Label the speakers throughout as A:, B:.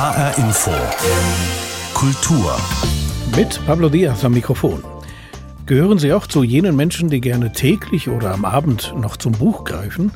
A: HR Info. Kultur.
B: Mit Pablo Diaz am Mikrofon. Gehören Sie auch zu jenen Menschen, die gerne täglich oder am Abend noch zum Buch greifen?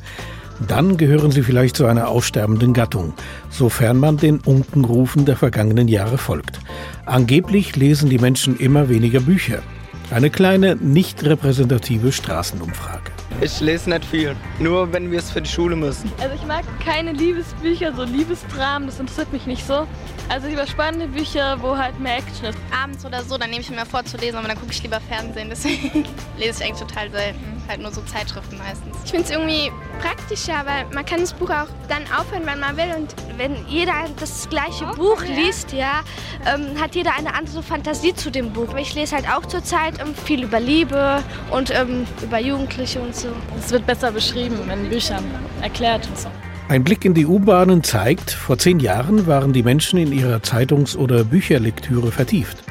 B: Dann gehören Sie vielleicht zu einer aussterbenden Gattung, sofern man den Unkenrufen der vergangenen Jahre folgt. Angeblich lesen die Menschen immer weniger Bücher. Eine kleine, nicht repräsentative Straßenumfrage.
C: Ich lese nicht viel, nur wenn wir es für die Schule müssen.
D: Also ich mag keine Liebesbücher, so Liebesdramen, das interessiert mich nicht so. Also lieber spannende Bücher, wo halt mehr Action ist.
E: Abends oder so, dann nehme ich mir vor zu lesen, aber dann gucke ich lieber Fernsehen. Deswegen lese ich eigentlich total selten. Halt nur so Zeitschriften meistens.
F: Ich finde es irgendwie praktischer, weil man kann das Buch auch dann aufhören, wenn man will. Und wenn jeder das gleiche oh, Buch ja. liest, ja, ähm, hat jeder eine andere Fantasie zu dem Buch. Ich lese halt auch zurzeit ähm, viel über Liebe und ähm, über Jugendliche und so.
D: Es wird besser beschrieben in Büchern, erklärt und so.
B: Ein Blick in die U-Bahnen zeigt, vor zehn Jahren waren die Menschen in ihrer Zeitungs- oder Bücherlektüre vertieft.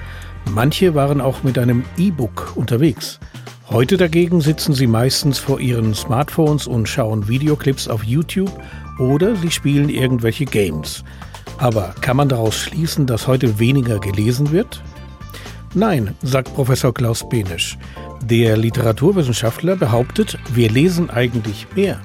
B: Manche waren auch mit einem E-Book unterwegs. Heute dagegen sitzen sie meistens vor ihren Smartphones und schauen Videoclips auf YouTube oder sie spielen irgendwelche Games. Aber kann man daraus schließen, dass heute weniger gelesen wird? Nein, sagt Professor Klaus Benisch. Der Literaturwissenschaftler behauptet, wir lesen eigentlich mehr.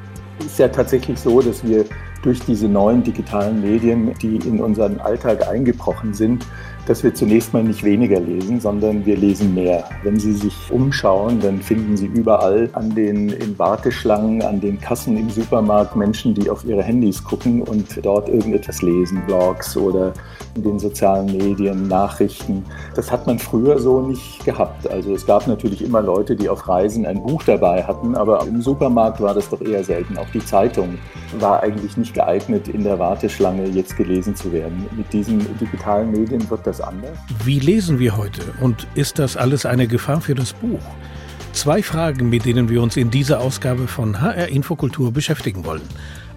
G: Ist ja tatsächlich so, dass wir durch diese neuen digitalen Medien, die in unseren Alltag eingebrochen sind, dass wir zunächst mal nicht weniger lesen, sondern wir lesen mehr. Wenn Sie sich umschauen, dann finden Sie überall an den in Warteschlangen, an den Kassen im Supermarkt Menschen, die auf ihre Handys gucken und dort irgendetwas lesen, Blogs oder in den sozialen Medien, Nachrichten. Das hat man früher so nicht gehabt. Also es gab natürlich immer Leute, die auf Reisen ein Buch dabei hatten, aber im Supermarkt war das doch eher selten. Auch die Zeitung war eigentlich nicht geeignet, in der Warteschlange jetzt gelesen zu werden. Mit diesen digitalen Medien wird das anders?
B: Wie lesen wir heute und ist das alles eine Gefahr für das Buch? Zwei Fragen, mit denen wir uns in dieser Ausgabe von HR Infokultur beschäftigen wollen.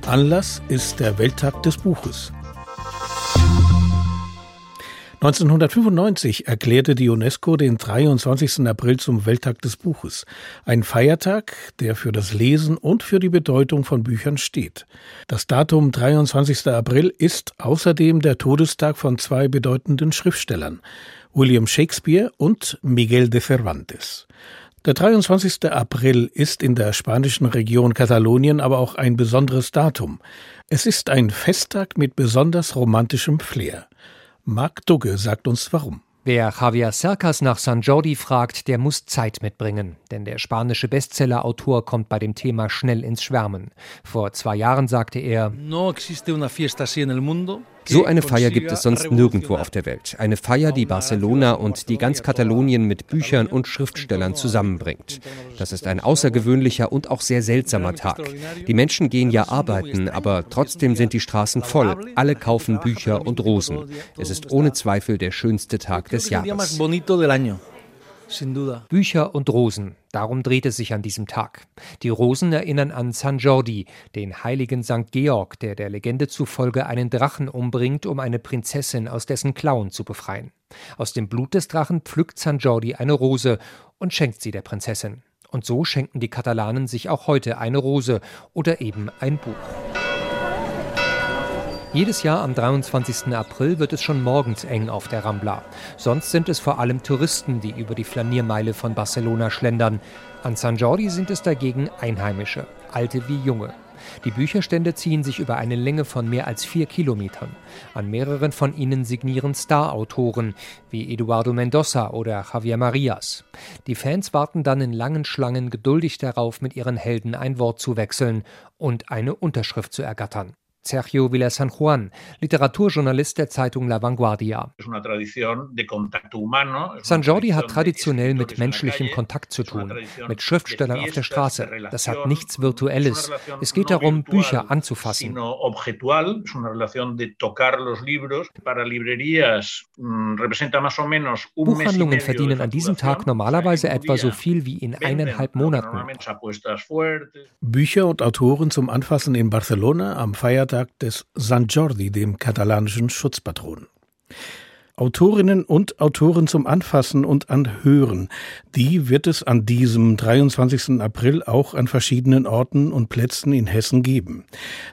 B: Anlass ist der Welttag des Buches. 1995 erklärte die UNESCO den 23. April zum Welttag des Buches, ein Feiertag, der für das Lesen und für die Bedeutung von Büchern steht. Das Datum 23. April ist außerdem der Todestag von zwei bedeutenden Schriftstellern, William Shakespeare und Miguel de Cervantes. Der 23. April ist in der spanischen Region Katalonien aber auch ein besonderes Datum. Es ist ein Festtag mit besonders romantischem Flair. Marc Dugge sagt uns warum.
H: Wer Javier Cercas nach San Jordi fragt, der muss Zeit mitbringen, denn der spanische Bestsellerautor kommt bei dem Thema schnell ins Schwärmen. Vor zwei Jahren sagte er, no existe una fiesta así en el mundo so eine Feier gibt es sonst nirgendwo auf der Welt. Eine Feier, die Barcelona und die ganz Katalonien mit Büchern und Schriftstellern zusammenbringt. Das ist ein außergewöhnlicher und auch sehr seltsamer Tag. Die Menschen gehen ja arbeiten, aber trotzdem sind die Straßen voll. Alle kaufen Bücher und Rosen. Es ist ohne Zweifel der schönste Tag des Jahres. Bücher und Rosen, darum dreht es sich an diesem Tag. Die Rosen erinnern an San Jordi, den heiligen St. Georg, der der Legende zufolge einen Drachen umbringt, um eine Prinzessin aus dessen Klauen zu befreien. Aus dem Blut des Drachen pflückt San Jordi eine Rose und schenkt sie der Prinzessin. Und so schenken die Katalanen sich auch heute eine Rose oder eben ein Buch. Jedes Jahr am 23. April wird es schon morgens eng auf der Rambla. Sonst sind es vor allem Touristen, die über die Flaniermeile von Barcelona schlendern. An San Jordi sind es dagegen Einheimische, alte wie junge. Die Bücherstände ziehen sich über eine Länge von mehr als vier Kilometern. An mehreren von ihnen signieren Star-Autoren wie Eduardo Mendoza oder Javier Marias. Die Fans warten dann in langen Schlangen geduldig darauf, mit ihren Helden ein Wort zu wechseln und eine Unterschrift zu ergattern. Sergio Villa San Juan, Literaturjournalist der Zeitung La Vanguardia. San Jordi hat traditionell mit menschlichem Kontakt zu tun, mit Schriftstellern auf der Straße. Das hat nichts Virtuelles. Es geht darum, Bücher anzufassen. Mm, Buchhandlungen verdienen an diesem Tag normalerweise etwa so viel wie in eineinhalb Monaten.
B: Bücher und Autoren zum Anfassen in Barcelona am Feiertag Feiertag des San Jordi, dem katalanischen Schutzpatron. Autorinnen und Autoren zum Anfassen und Anhören. Die wird es an diesem 23. April auch an verschiedenen Orten und Plätzen in Hessen geben.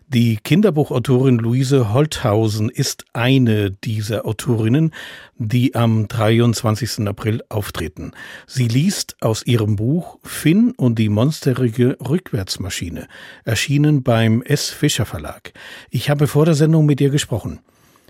B: Die Kinderbuchautorin Luise Holthausen ist eine dieser Autorinnen, die am 23. April auftreten. Sie liest aus ihrem Buch Finn und die monsterige Rückwärtsmaschine, erschienen beim S. Fischer Verlag. Ich habe vor der Sendung mit ihr gesprochen.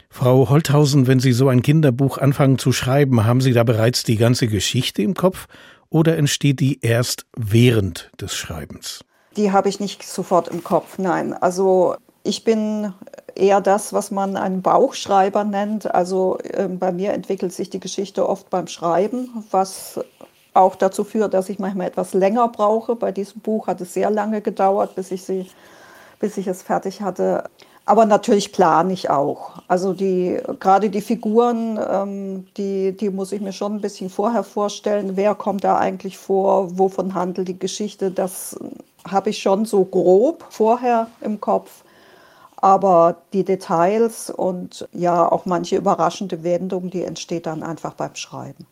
B: Frau Holthausen, wenn Sie so ein Kinderbuch anfangen zu schreiben, haben Sie da bereits die ganze Geschichte im Kopf oder entsteht die erst während des Schreibens?
I: Die habe ich nicht sofort im Kopf, nein. Also ich bin eher das, was man einen Bauchschreiber nennt. Also äh, bei mir entwickelt sich die Geschichte oft beim Schreiben, was auch dazu führt, dass ich manchmal etwas länger brauche. Bei diesem Buch hat es sehr lange gedauert, bis ich, sie, bis ich es fertig hatte. Aber natürlich plane ich auch. Also die, gerade die Figuren, ähm, die, die muss ich mir schon ein bisschen vorher vorstellen. Wer kommt da eigentlich vor? Wovon handelt die Geschichte? Das habe ich schon so grob vorher im Kopf. Aber die Details und ja auch manche überraschende Wendung, die entsteht dann einfach beim Schreiben.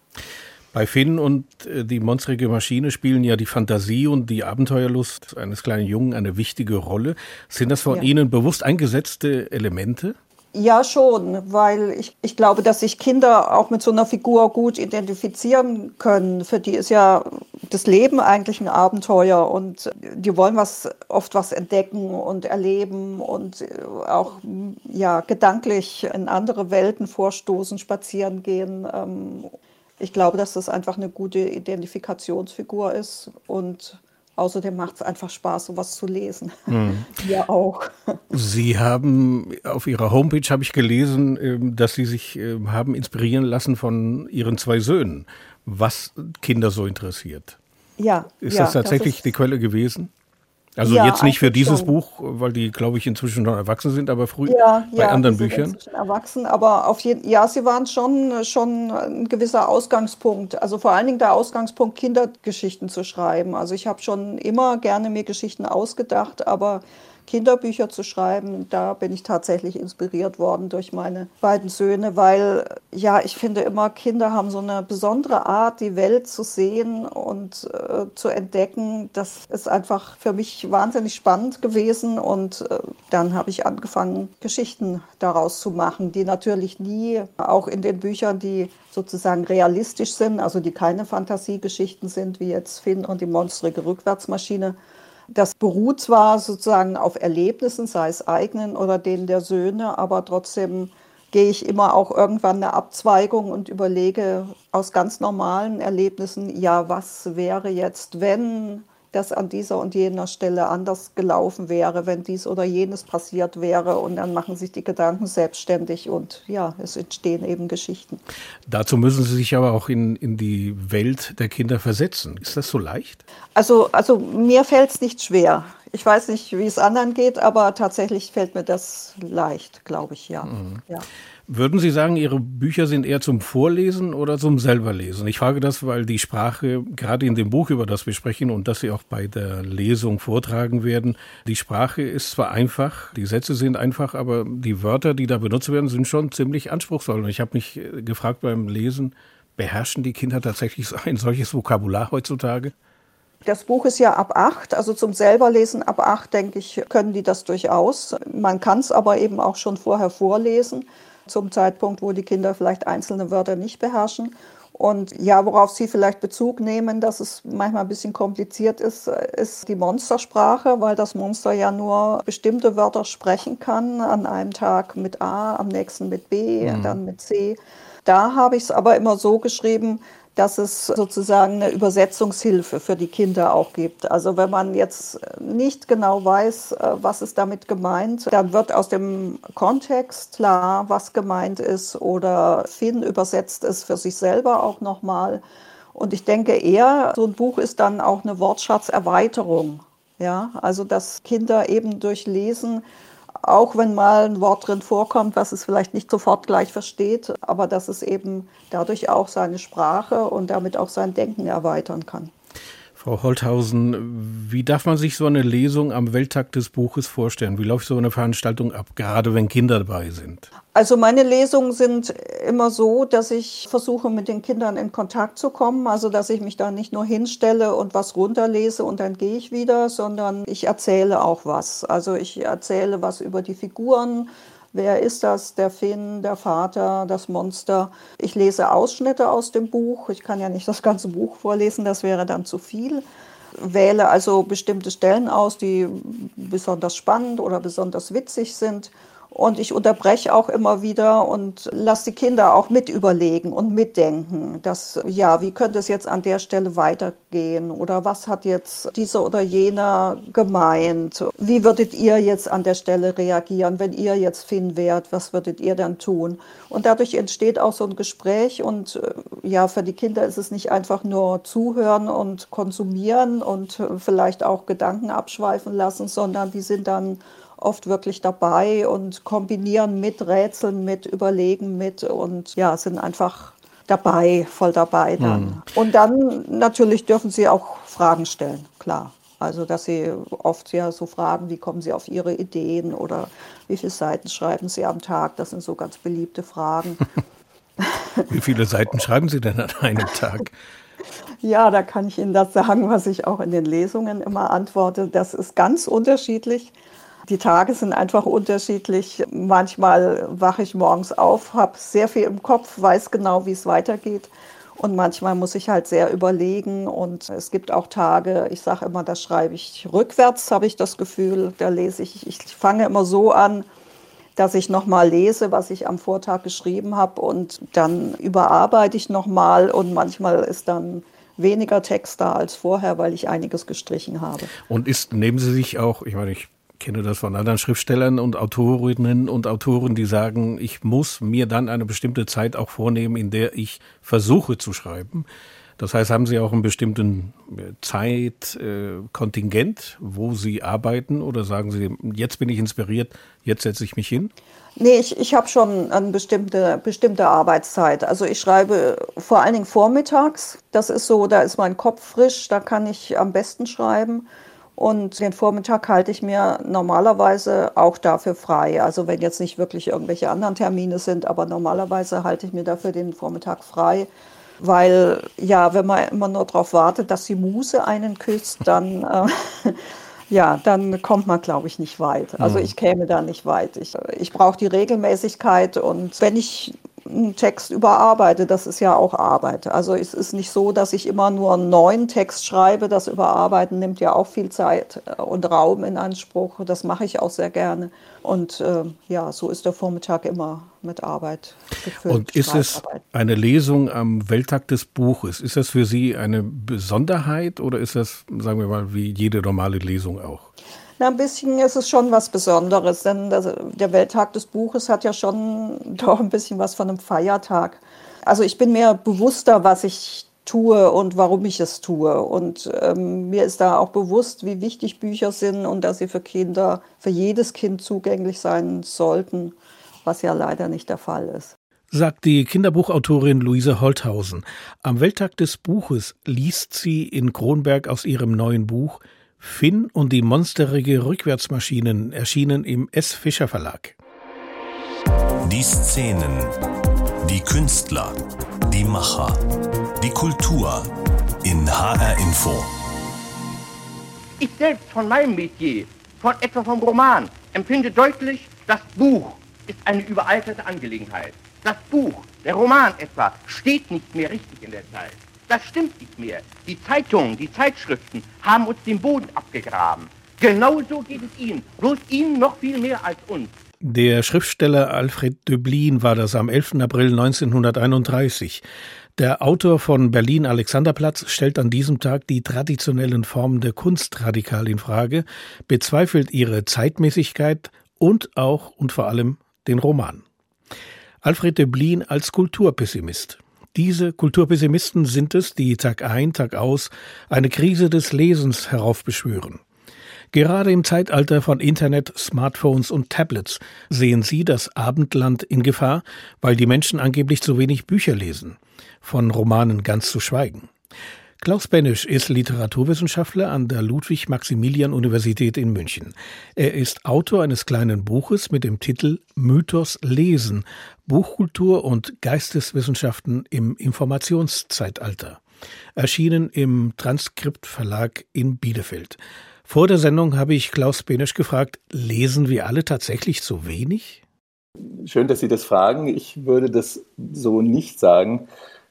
B: Bei Finn und äh, die monstrige Maschine spielen ja die Fantasie und die Abenteuerlust eines kleinen Jungen eine wichtige Rolle. Sind das von ja. Ihnen bewusst eingesetzte Elemente?
I: Ja, schon, weil ich, ich glaube, dass sich Kinder auch mit so einer Figur gut identifizieren können. Für die ist ja das Leben eigentlich ein Abenteuer und die wollen was, oft was entdecken und erleben und auch ja, gedanklich in andere Welten vorstoßen, spazieren gehen. Ähm, ich glaube, dass das einfach eine gute Identifikationsfigur ist und außerdem macht es einfach Spaß, sowas zu lesen. Mhm. Ja, auch.
B: Sie haben auf Ihrer Homepage, habe ich gelesen, ähm, dass Sie sich ähm, haben inspirieren lassen von Ihren zwei Söhnen, was Kinder so interessiert.
I: Ja.
B: Ist
I: ja,
B: das tatsächlich
I: das
B: die Quelle gewesen? Also ja, jetzt nicht für dieses schon. Buch, weil die, glaube ich, inzwischen noch erwachsen sind, aber früher ja, bei ja, anderen Büchern.
I: Sind erwachsen, aber auf jeden ja, sie waren schon, schon ein gewisser Ausgangspunkt. Also vor allen Dingen der Ausgangspunkt, Kindergeschichten zu schreiben. Also ich habe schon immer gerne mir Geschichten ausgedacht, aber Kinderbücher zu schreiben. Da bin ich tatsächlich inspiriert worden durch meine beiden Söhne, weil ja, ich finde immer, Kinder haben so eine besondere Art, die Welt zu sehen und äh, zu entdecken. Das ist einfach für mich wahnsinnig spannend gewesen und äh, dann habe ich angefangen, Geschichten daraus zu machen, die natürlich nie, auch in den Büchern, die sozusagen realistisch sind, also die keine Fantasiegeschichten sind, wie jetzt Finn und die monstrige Rückwärtsmaschine, das beruht zwar sozusagen auf Erlebnissen, sei es eigenen oder denen der Söhne, aber trotzdem gehe ich immer auch irgendwann eine Abzweigung und überlege aus ganz normalen Erlebnissen, ja, was wäre jetzt, wenn das an dieser und jener Stelle anders gelaufen wäre, wenn dies oder jenes passiert wäre. Und dann machen sich die Gedanken selbstständig und ja, es entstehen eben Geschichten.
B: Dazu müssen Sie sich aber auch in, in die Welt der Kinder versetzen. Ist das so leicht?
I: Also, also mir fällt es nicht schwer. Ich weiß nicht, wie es anderen geht, aber tatsächlich fällt mir das leicht, glaube ich, ja. Mhm. ja.
B: Würden Sie sagen, Ihre Bücher sind eher zum Vorlesen oder zum Selberlesen? Ich frage das, weil die Sprache, gerade in dem Buch, über das wir sprechen und das Sie auch bei der Lesung vortragen werden, die Sprache ist zwar einfach, die Sätze sind einfach, aber die Wörter, die da benutzt werden, sind schon ziemlich anspruchsvoll. Und ich habe mich äh, gefragt beim Lesen, beherrschen die Kinder tatsächlich ein solches Vokabular heutzutage?
I: Das Buch ist ja ab acht, also zum Selberlesen ab acht, denke ich, können die das durchaus. Man kann es aber eben auch schon vorher vorlesen zum Zeitpunkt, wo die Kinder vielleicht einzelne Wörter nicht beherrschen. Und ja, worauf Sie vielleicht Bezug nehmen, dass es manchmal ein bisschen kompliziert ist, ist die Monstersprache, weil das Monster ja nur bestimmte Wörter sprechen kann. An einem Tag mit A, am nächsten mit B, mhm. dann mit C. Da habe ich es aber immer so geschrieben, dass es sozusagen eine Übersetzungshilfe für die Kinder auch gibt. Also wenn man jetzt nicht genau weiß, äh, was ist damit gemeint, dann wird aus dem Kontext klar, was gemeint ist oder Finn übersetzt es für sich selber auch nochmal. Und ich denke eher, so ein Buch ist dann auch eine Wortschatzerweiterung. Ja, also dass Kinder eben durch Lesen auch wenn mal ein Wort drin vorkommt, was es vielleicht nicht sofort gleich versteht, aber dass es eben dadurch auch seine Sprache und damit auch sein Denken erweitern kann.
B: Frau Holthausen, wie darf man sich so eine Lesung am Welttag des Buches vorstellen? Wie läuft so eine Veranstaltung ab, gerade wenn Kinder dabei sind?
I: Also meine Lesungen sind immer so, dass ich versuche, mit den Kindern in Kontakt zu kommen. Also dass ich mich da nicht nur hinstelle und was runterlese und dann gehe ich wieder, sondern ich erzähle auch was. Also ich erzähle was über die Figuren, Wer ist das? Der Finn, der Vater, das Monster. Ich lese Ausschnitte aus dem Buch. Ich kann ja nicht das ganze Buch vorlesen, das wäre dann zu viel. Wähle also bestimmte Stellen aus, die besonders spannend oder besonders witzig sind und ich unterbreche auch immer wieder und lasse die Kinder auch mit überlegen und mitdenken, dass, ja, wie könnte es jetzt an der Stelle weitergehen? Oder was hat jetzt dieser oder jener gemeint? Wie würdet ihr jetzt an der Stelle reagieren, wenn ihr jetzt Finn wärt? Was würdet ihr dann tun? Und dadurch entsteht auch so ein Gespräch und äh, ja, für die Kinder ist es nicht einfach nur zuhören und konsumieren und äh, vielleicht auch Gedanken abschweifen lassen, sondern die sind dann oft wirklich dabei und kombinieren mit, Rätseln mit, überlegen mit und ja, sind einfach dabei, voll dabei dann. Mhm. Und dann natürlich dürfen sie auch Fragen stellen, klar. Also, dass sie oft ja so fragen, wie kommen sie auf ihre Ideen oder wie viele Seiten schreiben sie am Tag? Das sind so ganz beliebte Fragen.
B: wie viele Seiten schreiben Sie denn an einem Tag?
I: Ja, da kann ich Ihnen das sagen, was ich auch in den Lesungen immer antworte. Das ist ganz unterschiedlich. Die Tage sind einfach unterschiedlich. Manchmal wache ich morgens auf, habe sehr viel im Kopf, weiß genau, wie es weitergeht. Und manchmal muss ich halt sehr überlegen. Und es gibt auch Tage, ich sage immer, da schreibe ich rückwärts, habe ich das Gefühl. Da lese ich, ich fange immer so an, dass ich nochmal lese, was ich am Vortag geschrieben habe. Und dann überarbeite ich nochmal. Und manchmal ist dann weniger Text da als vorher, weil ich einiges gestrichen habe.
B: Und ist, nehmen Sie sich auch, ich meine, ich kenne das von anderen Schriftstellern und Autorinnen und Autoren, die sagen, ich muss mir dann eine bestimmte Zeit auch vornehmen, in der ich versuche zu schreiben. Das heißt, haben Sie auch einen bestimmten äh, Zeitkontingent, äh, wo Sie arbeiten oder sagen Sie, jetzt bin ich inspiriert, jetzt setze ich mich hin?
I: Nee, ich, ich habe schon eine bestimmte, bestimmte Arbeitszeit. Also ich schreibe vor allen Dingen vormittags. Das ist so, da ist mein Kopf frisch, da kann ich am besten schreiben. Und den Vormittag halte ich mir normalerweise auch dafür frei. Also wenn jetzt nicht wirklich irgendwelche anderen Termine sind, aber normalerweise halte ich mir dafür den Vormittag frei. Weil ja, wenn man immer nur darauf wartet, dass die Muse einen küsst, dann, äh, ja, dann kommt man, glaube ich, nicht weit. Also mhm. ich käme da nicht weit. Ich, ich brauche die Regelmäßigkeit und wenn ich einen Text überarbeite. Das ist ja auch Arbeit. Also es ist nicht so, dass ich immer nur einen neuen Text schreibe. Das Überarbeiten nimmt ja auch viel Zeit äh, und Raum in Anspruch. Das mache ich auch sehr gerne. Und äh, ja, so ist der Vormittag immer mit Arbeit gefüllt.
B: Und ist es eine Lesung am Welttag des Buches? Ist das für Sie eine Besonderheit oder ist das, sagen wir mal, wie jede normale Lesung auch?
I: Na, ein bisschen ist es schon was Besonderes, denn der Welttag des Buches hat ja schon doch ein bisschen was von einem Feiertag. Also ich bin mir bewusster, was ich tue und warum ich es tue. Und ähm, mir ist da auch bewusst, wie wichtig Bücher sind und dass sie für Kinder, für jedes Kind zugänglich sein sollten, was ja leider nicht der Fall ist
B: sagt die Kinderbuchautorin Luise Holthausen. Am Welttag des Buches liest sie in Kronberg aus ihrem neuen Buch Finn und die monsterige Rückwärtsmaschinen erschienen im S. Fischer Verlag.
A: Die Szenen, die Künstler, die Macher, die Kultur in HR Info.
J: Ich selbst von meinem Metier, von etwa vom Roman, empfinde deutlich, das Buch ist eine überalterte Angelegenheit. Das Buch, der Roman etwa, steht nicht mehr richtig in der Zeit. Das stimmt nicht mehr. Die Zeitungen, die Zeitschriften haben uns den Boden abgegraben. Genauso geht es Ihnen, bloß Ihnen noch viel mehr als uns.
B: Der Schriftsteller Alfred Döblin war das am 11. April 1931. Der Autor von Berlin Alexanderplatz stellt an diesem Tag die traditionellen Formen der Kunst radikal in Frage, bezweifelt ihre Zeitmäßigkeit und auch und vor allem den Roman. Alfred Döblin als Kulturpessimist. Diese Kulturpessimisten sind es, die Tag ein, Tag aus eine Krise des Lesens heraufbeschwören. Gerade im Zeitalter von Internet, Smartphones und Tablets sehen sie das Abendland in Gefahr, weil die Menschen angeblich zu wenig Bücher lesen, von Romanen ganz zu schweigen. Klaus Benisch ist Literaturwissenschaftler an der Ludwig-Maximilian-Universität in München. Er ist Autor eines kleinen Buches mit dem Titel Mythos lesen, Buchkultur und Geisteswissenschaften im Informationszeitalter. Erschienen im Transkriptverlag in Bielefeld. Vor der Sendung habe ich Klaus Benisch gefragt, lesen wir alle tatsächlich zu wenig?
G: Schön, dass Sie das fragen. Ich würde das so nicht sagen.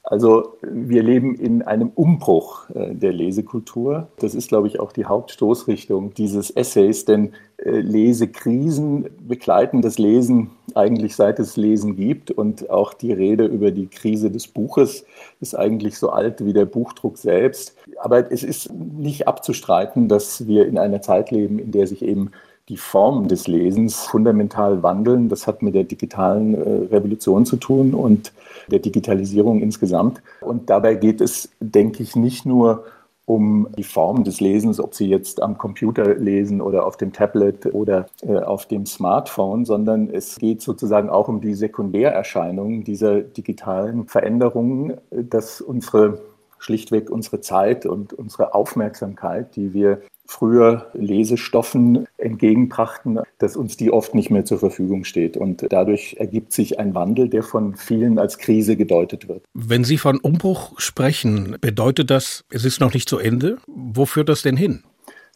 G: Also wir leben in einem Umbruch äh, der Lesekultur. Das ist, glaube ich, auch die Hauptstoßrichtung dieses Essays, denn äh, Lesekrisen begleiten das Lesen eigentlich seit es Lesen gibt und auch die Rede über die Krise des Buches ist eigentlich so alt wie der Buchdruck selbst. Aber es ist nicht abzustreiten, dass wir in einer Zeit leben, in der sich eben die Formen des Lesens fundamental wandeln. Das hat mit der digitalen äh, Revolution zu tun und der Digitalisierung insgesamt. Und dabei geht es, denke ich, nicht nur um die Form des Lesens, ob Sie jetzt am Computer lesen oder auf dem Tablet oder äh, auf dem Smartphone, sondern es geht sozusagen auch um die Sekundärerscheinungen dieser digitalen Veränderungen, dass unsere schlichtweg unsere Zeit und unsere Aufmerksamkeit, die wir früher Lesestoffen entgegenbrachten, dass uns die oft nicht mehr zur Verfügung steht. Und dadurch ergibt sich ein Wandel, der von vielen als Krise gedeutet wird.
B: Wenn Sie von Umbruch sprechen, bedeutet das, es ist noch nicht zu Ende? Wo führt das denn hin?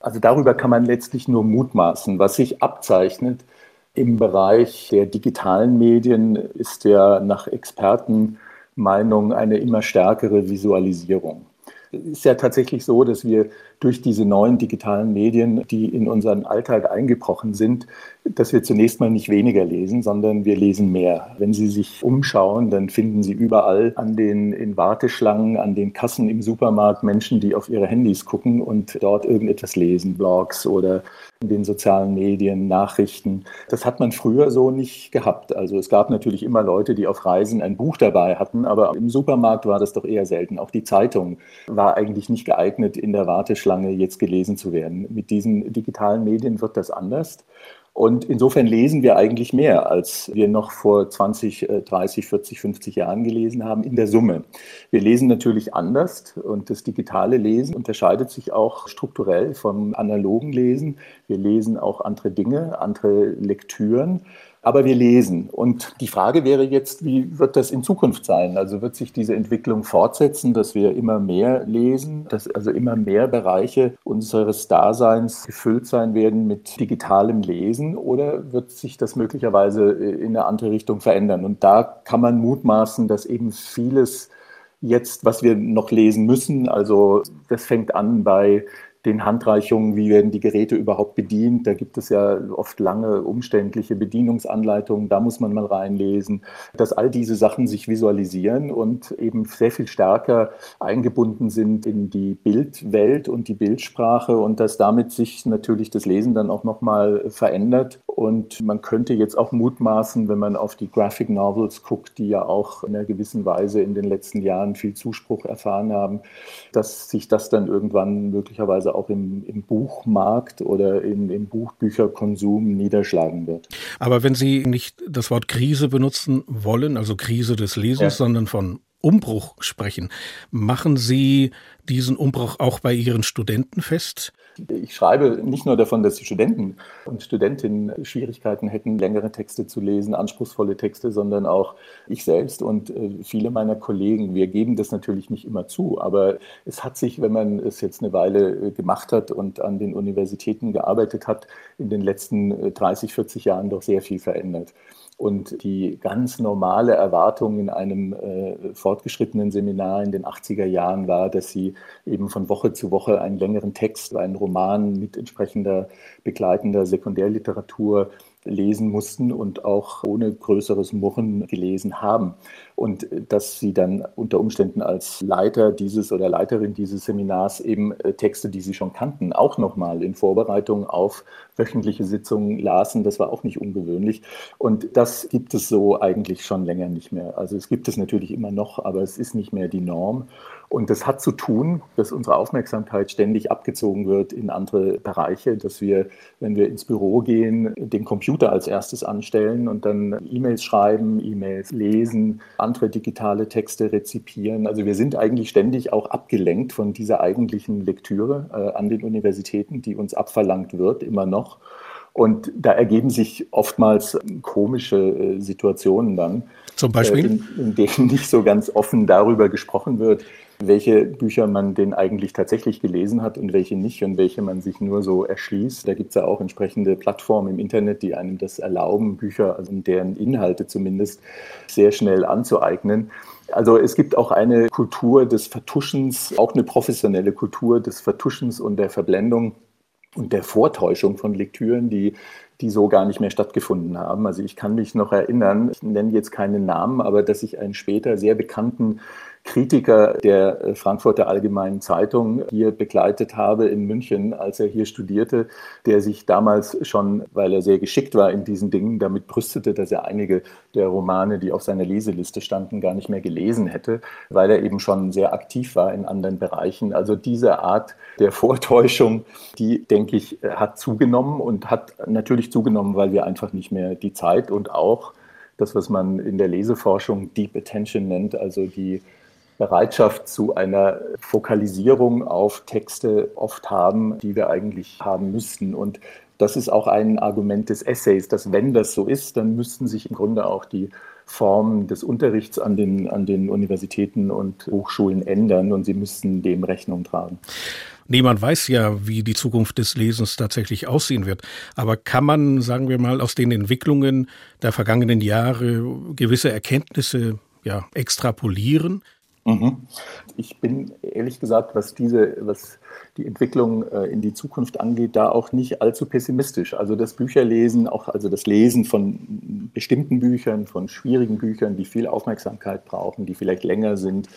G: Also darüber kann man letztlich nur mutmaßen. Was sich abzeichnet im Bereich der digitalen Medien ist ja nach Expertenmeinung eine immer stärkere Visualisierung. Ist ja tatsächlich so, dass wir durch diese neuen digitalen Medien, die in unseren Alltag eingebrochen sind, dass wir zunächst mal nicht weniger lesen, sondern wir lesen mehr. Wenn Sie sich umschauen, dann finden Sie überall an den in Warteschlangen, an den Kassen im Supermarkt Menschen, die auf ihre Handys gucken und dort irgendetwas lesen, Blogs oder in den sozialen Medien, Nachrichten. Das hat man früher so nicht gehabt. Also es gab natürlich immer Leute, die auf Reisen ein Buch dabei hatten, aber im Supermarkt war das doch eher selten. Auch die Zeitung war eigentlich nicht geeignet, in der Warteschlange jetzt gelesen zu werden. Mit diesen digitalen Medien wird das anders. Und insofern lesen wir eigentlich mehr, als wir noch vor 20, 30, 40, 50 Jahren gelesen haben, in der Summe. Wir lesen natürlich anders und das digitale Lesen unterscheidet sich auch strukturell vom analogen Lesen. Wir lesen auch andere Dinge, andere Lektüren. Aber wir lesen. Und die Frage wäre jetzt, wie wird das in Zukunft sein? Also wird sich diese Entwicklung fortsetzen, dass wir immer mehr lesen, dass also immer mehr Bereiche unseres Daseins gefüllt sein werden mit digitalem Lesen? Oder wird sich das möglicherweise in eine andere Richtung verändern? Und da kann man mutmaßen, dass eben vieles jetzt, was wir noch lesen müssen, also das fängt an bei den Handreichungen, wie werden die Geräte überhaupt bedient. Da gibt es ja oft lange, umständliche Bedienungsanleitungen, da muss man mal reinlesen, dass all diese Sachen sich visualisieren und eben sehr viel stärker eingebunden sind in die Bildwelt und die Bildsprache und dass damit sich natürlich das Lesen dann auch nochmal verändert. Und man könnte jetzt auch mutmaßen, wenn man auf die Graphic Novels guckt, die ja auch in einer gewissen Weise in den letzten Jahren viel Zuspruch erfahren haben, dass sich das dann irgendwann möglicherweise auch im, im Buchmarkt oder in, im Buchbücherkonsum niederschlagen wird.
B: Aber wenn Sie nicht das Wort Krise benutzen wollen, also Krise des Lesens, ja. sondern von Umbruch sprechen, machen Sie diesen Umbruch auch bei Ihren Studenten fest?
G: Ich schreibe nicht nur davon, dass die Studenten und Studentinnen Schwierigkeiten hätten, längere Texte zu lesen, anspruchsvolle Texte, sondern auch ich selbst und äh, viele meiner Kollegen. Wir geben das natürlich nicht immer zu, aber es hat sich, wenn man es jetzt eine Weile äh, gemacht hat und an den Universitäten gearbeitet hat, in den letzten 30, äh, 40 Jahren doch sehr viel verändert. Und die ganz normale Erwartung in einem äh, fortgeschrittenen Seminar in den 80er Jahren war, dass sie eben von Woche zu Woche einen längeren Text, einen Roman mit entsprechender begleitender Sekundärliteratur lesen mussten und auch ohne größeres Murren gelesen haben. Und dass sie dann unter Umständen als Leiter dieses oder Leiterin dieses Seminars eben äh, Texte, die sie schon kannten, auch nochmal in Vorbereitung auf wöchentliche Sitzungen lasen. Das war auch nicht ungewöhnlich. Und das gibt es so eigentlich schon länger nicht mehr. Also es gibt es natürlich immer noch, aber es ist nicht mehr die Norm. Und das hat zu tun, dass unsere Aufmerksamkeit ständig abgezogen wird in andere Bereiche, dass wir, wenn wir ins Büro gehen, den Computer als erstes anstellen und dann E-Mails schreiben, E-Mails lesen, andere digitale Texte rezipieren. Also wir sind eigentlich ständig auch abgelenkt von dieser eigentlichen Lektüre äh, an den Universitäten, die uns abverlangt wird, immer noch. Und da ergeben sich oftmals komische äh, Situationen dann.
B: Zum Beispiel?
G: Äh, in, in denen nicht so ganz offen darüber gesprochen wird, welche Bücher man denn eigentlich tatsächlich gelesen hat und welche nicht und welche man sich nur so erschließt. Da gibt es ja auch entsprechende Plattformen im Internet, die einem das erlauben, Bücher, also deren Inhalte zumindest, sehr schnell anzueignen. Also es gibt auch eine Kultur des Vertuschens, auch eine professionelle Kultur des Vertuschens und der Verblendung und der Vortäuschung von Lektüren, die die so gar nicht mehr stattgefunden haben. Also ich kann mich noch erinnern, ich nenne jetzt keinen Namen, aber dass ich einen später sehr bekannten Kritiker der äh, Frankfurter Allgemeinen Zeitung hier begleitet habe in München, als er hier studierte, der sich damals schon, weil er sehr geschickt war in diesen Dingen, damit brüstete, dass er einige der Romane, die auf seiner Leseliste standen, gar nicht mehr gelesen hätte, weil er eben schon sehr aktiv war in anderen Bereichen. Also diese Art der Vortäuschung, die, denke ich, hat zugenommen und hat natürlich zugenommen, weil wir einfach nicht mehr die Zeit und auch das, was man in der Leseforschung Deep Attention nennt, also die Bereitschaft zu einer Fokalisierung auf Texte oft haben, die wir eigentlich haben müssten. Und das ist auch ein Argument des Essays, dass wenn das so ist, dann müssten sich im Grunde auch die Formen des Unterrichts an den, an den Universitäten und Hochschulen ändern und sie müssten dem Rechnung tragen.
B: Niemand weiß ja, wie die Zukunft des Lesens tatsächlich aussehen wird. Aber kann man, sagen wir mal, aus den Entwicklungen der vergangenen Jahre gewisse Erkenntnisse ja, extrapolieren?
G: Mhm. Ich bin ehrlich gesagt, was diese, was die Entwicklung äh, in die Zukunft angeht, da auch nicht allzu pessimistisch. Also das Bücherlesen, auch also das Lesen von bestimmten Büchern, von schwierigen Büchern, die viel Aufmerksamkeit brauchen, die vielleicht länger sind,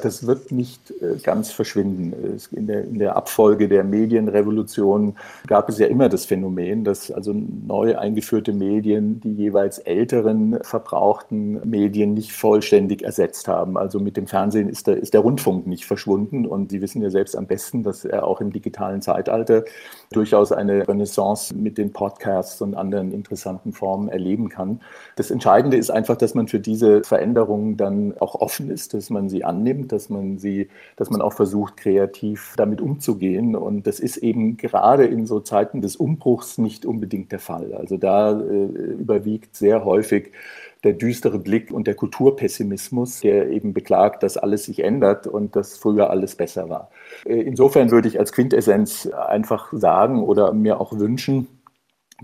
G: das wird nicht äh, ganz verschwinden. In der, in der Abfolge der Medienrevolution gab es ja immer das Phänomen, dass also neu eingeführte Medien die jeweils älteren verbrauchten Medien nicht vollständig ersetzt haben. Also mit dem Fernsehen ist der, ist der Rundfunk nicht verschwunden und Sie wissen ja selbst am besten, dass er auch im digitalen Zeitalter durchaus eine Renaissance mit den Podcasts und anderen interessanten Formen erleben kann. Das Entscheidende ist einfach, dass man für diese Veränderungen dann auch offen ist, dass man sie annimmt, dass man sie, dass man auch versucht, kreativ damit umzugehen. Und das ist eben gerade in so Zeiten des Umbruchs nicht unbedingt der Fall. Also da äh, überwiegt sehr häufig der düstere Blick und der Kulturpessimismus, der eben beklagt, dass alles sich ändert und dass früher alles besser war. Äh, insofern würde ich als Quintessenz einfach sagen oder mir auch wünschen,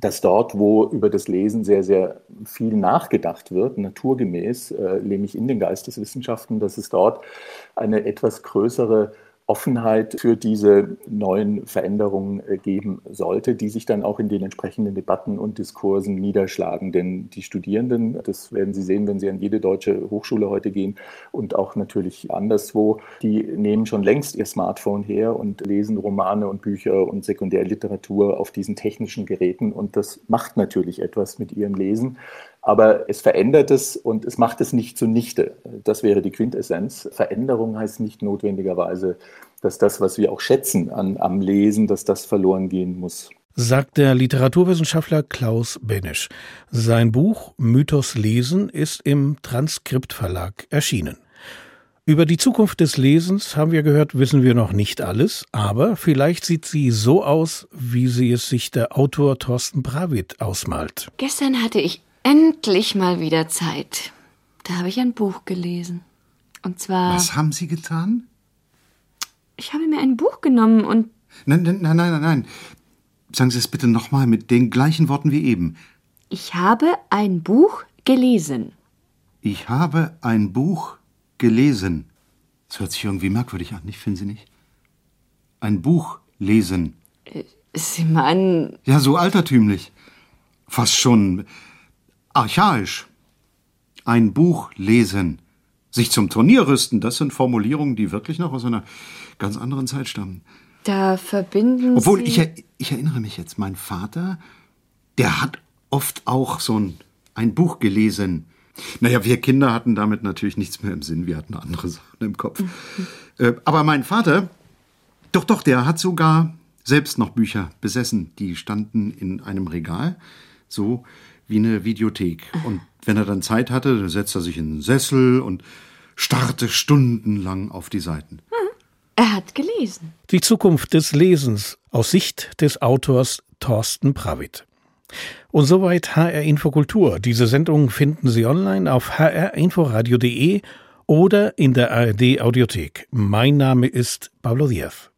G: dass dort, wo über das Lesen sehr, sehr viel nachgedacht wird, naturgemäß, äh, nämlich in den Geisteswissenschaften, dass es dort eine etwas größere Offenheit für diese neuen Veränderungen äh, geben sollte, die sich dann auch in den entsprechenden Debatten und Diskursen niederschlagen. Denn die Studierenden, das werden Sie sehen, wenn Sie an jede deutsche Hochschule heute gehen und auch natürlich anderswo, die nehmen schon längst ihr Smartphone her und lesen Romane und Bücher und Sekundärliteratur auf diesen technischen Geräten. Und das macht natürlich etwas mit ihrem Lesen. Aber es verändert es und es macht es nicht zunichte. Das wäre die Quintessenz. Veränderung heißt nicht notwendigerweise, dass das, was wir auch schätzen an, am Lesen, dass das verloren gehen muss.
B: Sagt der Literaturwissenschaftler Klaus Benisch. Sein Buch Mythos Lesen ist im Transkriptverlag erschienen. Über die Zukunft des Lesens haben wir gehört, wissen wir noch nicht alles, aber vielleicht sieht sie so aus, wie sie es sich der Autor Thorsten Bravit ausmalt.
K: Gestern hatte ich Endlich mal wieder Zeit. Da habe ich ein Buch gelesen. Und zwar.
L: Was haben Sie getan?
K: Ich habe mir ein Buch genommen und.
L: Nein, nein, nein, nein, nein. Sagen Sie es bitte nochmal mit den gleichen Worten wie eben.
K: Ich habe ein Buch gelesen.
L: Ich habe ein Buch gelesen. Das hört sich irgendwie merkwürdig an, nicht, finden Sie nicht? Ein Buch lesen.
K: Äh, Sie meinen.
L: Ja, so altertümlich. Fast schon archaisch. Ein Buch lesen, sich zum Turnier rüsten, das sind Formulierungen, die wirklich noch aus einer ganz anderen Zeit stammen.
K: Da verbinden
L: Obwohl,
K: Sie...
L: ich, ich erinnere mich jetzt, mein Vater, der hat oft auch so ein, ein Buch gelesen. Naja, wir Kinder hatten damit natürlich nichts mehr im Sinn, wir hatten andere Sachen im Kopf. Äh, aber mein Vater, doch, doch, der hat sogar selbst noch Bücher besessen. Die standen in einem Regal, so wie eine Videothek. Und wenn er dann Zeit hatte, dann setzte er sich in einen Sessel und starrte stundenlang auf die Seiten.
K: Er hat gelesen.
B: Die Zukunft des Lesens aus Sicht des Autors Thorsten Prawitt. Und soweit HR Infokultur. Diese Sendung finden Sie online auf hrinforadio.de oder in der ARD Audiothek. Mein Name ist Pablo Diaz.